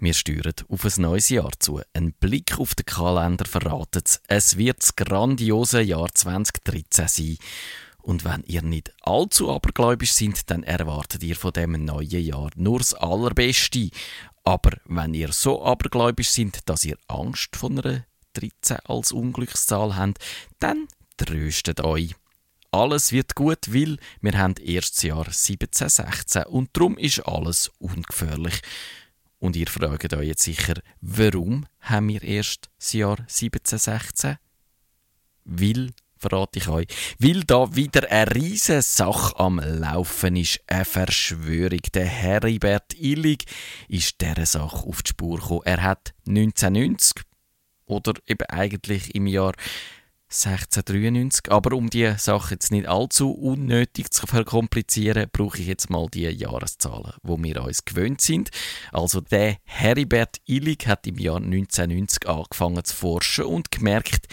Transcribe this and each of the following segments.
Wir steuern auf ein neues Jahr zu. Ein Blick auf den Kalender verratet es. Es wird das grandiose Jahr 2013 sein. Und wenn ihr nicht allzu abergläubisch sind, dann erwartet ihr von dem neuen Jahr nur das Allerbeste. Aber wenn ihr so abergläubisch sind, dass ihr Angst von einer 13 als Unglückszahl habt, dann tröstet euch. Alles wird gut, weil wir haben erst das Jahr 1716 und darum ist alles ungefährlich. Und ihr fragt euch jetzt sicher, warum haben wir erst das Jahr 1716? Weil, verrate ich euch, weil da wieder eine riesige Sache am Laufen ist. Eine Verschwörung. Der Heribert Illig ist dieser Sache auf die Spur gekommen. Er hat 1990 oder eben eigentlich im Jahr 1693. Aber um die Sache jetzt nicht allzu unnötig zu verkomplizieren, brauche ich jetzt mal die Jahreszahlen, wo wir uns gewöhnt sind. Also der Heribert Illig hat im Jahr 1990 angefangen zu forschen und gemerkt,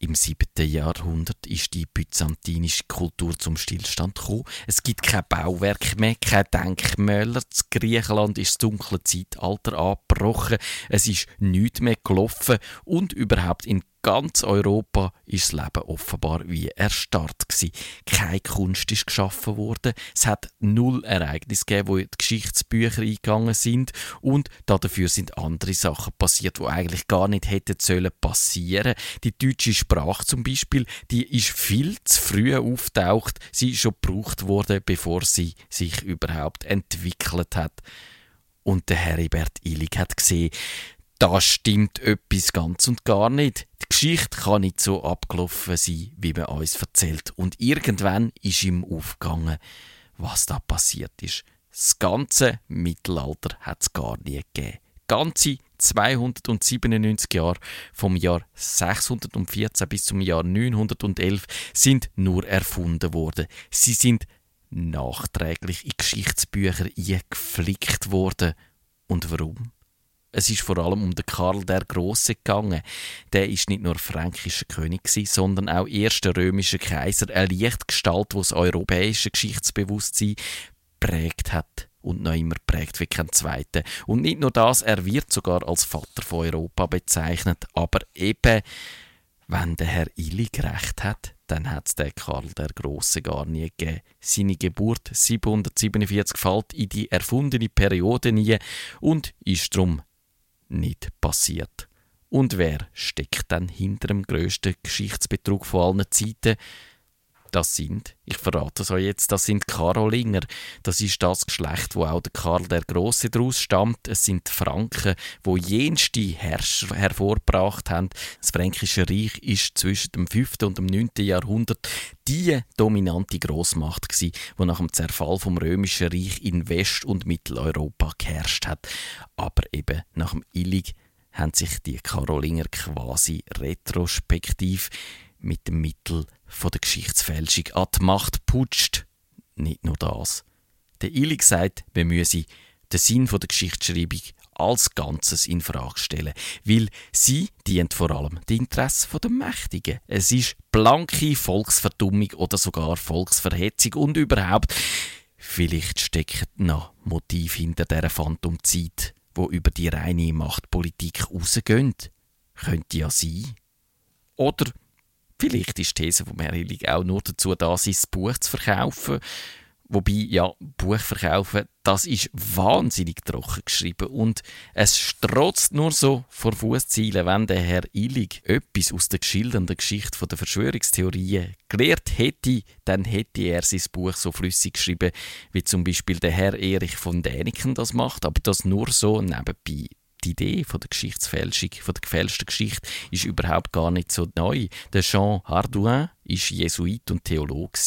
im 7. Jahrhundert ist die byzantinische Kultur zum Stillstand gekommen. Es gibt kein Bauwerk mehr, keine Denkmäler. In Griechenland ist das dunkle Zeitalter abgebrochen. Es ist nichts mehr gelaufen und überhaupt in ganz Europa ist das Leben offenbar wie erstarrt gewesen. Keine Kunst ist geschaffen worden. Es hat null Ereignisse gegeben, wo die Geschichtsbücher eingegangen sind und dafür sind andere Sachen passiert, wo eigentlich gar nicht hätten sollen passieren. Die deutsche Sprache zum Beispiel, die ist viel zu früh auftaucht. Sie ist schon gebraucht worden, bevor sie sich überhaupt entwickelt hat. Und der Heribert Illig hat gesehen, da stimmt etwas ganz und gar nicht. Geschichte kann nicht so abgelaufen sein, wie man uns erzählt. Und irgendwann ist ihm aufgegangen, was da passiert ist. Das ganze Mittelalter hat es gar nie gegeben. Ganze 297 Jahre vom Jahr 614 bis zum Jahr 911 sind nur erfunden worden. Sie sind nachträglich in Geschichtsbücher eingeflickt worden. Und warum? Es ist vor allem um den Karl der Große gegangen. Der ist nicht nur fränkischer König sondern auch erster römischer Kaiser, eine Lichtgestalt, wo das europäische Geschichtsbewusstsein prägt hat und noch immer prägt wie kein zweiter. Und nicht nur das, er wird sogar als Vater von Europa bezeichnet, aber eben, wenn der Herr Illig recht hat, dann hat es den Karl der Große gar nie gegeben. Seine Geburt 747 fällt in die erfundene Periode nie und ist darum nicht passiert. Und wer steckt dann hinter dem grössten Geschichtsbetrug von allen Zeiten? Das sind, ich verrate es euch jetzt, das sind Karolinger. Das ist das Geschlecht, wo auch der Karl der Große daraus stammt. Es sind die Franken, wo jenste Herrscher hervorgebracht haben. Das Fränkische Reich ist zwischen dem 5. und dem 9. Jahrhundert die dominante Großmacht wo nach dem Zerfall vom Römischen Reich in West- und Mitteleuropa geherrscht hat. Eben nach dem Illig haben sich die Karolinger quasi retrospektiv mit dem Mittel von der Geschichtsfälschung an die Macht putscht. Nicht nur das. Der Illig sagt, wir müssen den Sinn der Geschichtsschreibung als Ganzes in Frage stellen, weil sie dient vor allem die Interessen der Mächtigen. Es ist blanke Volksverdummung oder sogar Volksverhetzung und überhaupt vielleicht steckt noch Motiv hinter dieser Phantomzeit, wo über die reine Machtpolitik rausgeht. Könnte ja sein. Oder Vielleicht ist die These von Merrilig auch nur dazu da, sein Buch zu verkaufen. Wobei, ja, Buch verkaufen, das ist wahnsinnig trocken geschrieben. Und es strotzt nur so vor Fußzielen, wenn der Herr Illig etwas aus der geschildernden Geschichte der Verschwörungstheorien gelehrt hätte, dann hätte er sein Buch so flüssig geschrieben, wie zum Beispiel der Herr Erich von Däniken das macht, aber das nur so nebenbei. Die Idee von der Geschichtsfälschung, von der gefälschten Geschichte, ist überhaupt gar nicht so neu. Der Jean Hardouin ist Jesuit und Theologe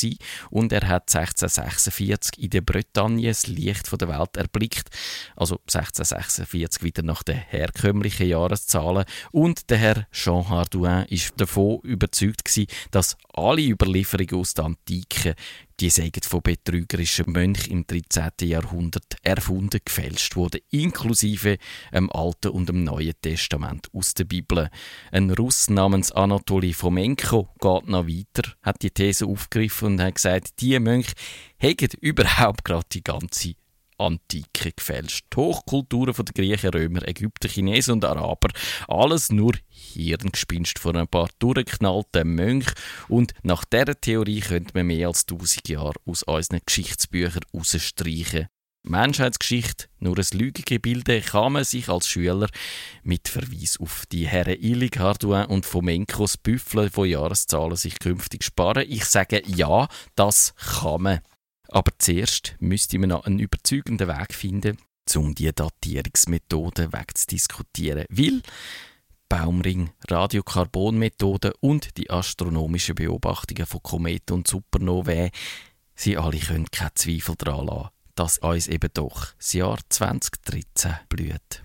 und er hat 1646 in der Bretagne das Licht der Welt erblickt, also 1646 wieder nach den herkömmlichen Jahreszahlen und der Herr Jean Hardouin ist davon überzeugt gewesen, dass alle Überlieferungen aus der Antike die seien von betrügerischen Mönchen im 13. Jahrhundert erfunden, gefälscht worden, inklusive dem Alten und dem Neuen Testament aus der Bibel. Ein Russ namens Anatoly Fomenko geht noch weiter, hat die These aufgegriffen und hat gesagt, die Mönche hätten überhaupt gerade die ganze Antike gefälscht. Die Hochkulturen der Griechen, Römer, Ägypter, Chinesen und Araber. Alles nur Hirngespinst von ein paar durchgeknallten Mönchen. Und nach dieser Theorie könnte man mehr als 1000 Jahre aus unseren Geschichtsbüchern rausstreichen. Menschheitsgeschichte nur ein Lügegebilde kann man sich als Schüler mit Verweis auf die Herren Illig, Hardouin und Fomenkos Büffel von Jahreszahlen sich künftig sparen. Ich sage ja, das kann man. Aber zuerst müsste man noch einen überzeugenden Weg finden, um die Datierungsmethode wegzudiskutieren. Weil Baumring, Radiokarbonmethode und die astronomischen Beobachtungen von Kometen und Supernovae, sie alle können keinen Zweifel daran lassen dass uns eben doch das Jahr 2013 blüht.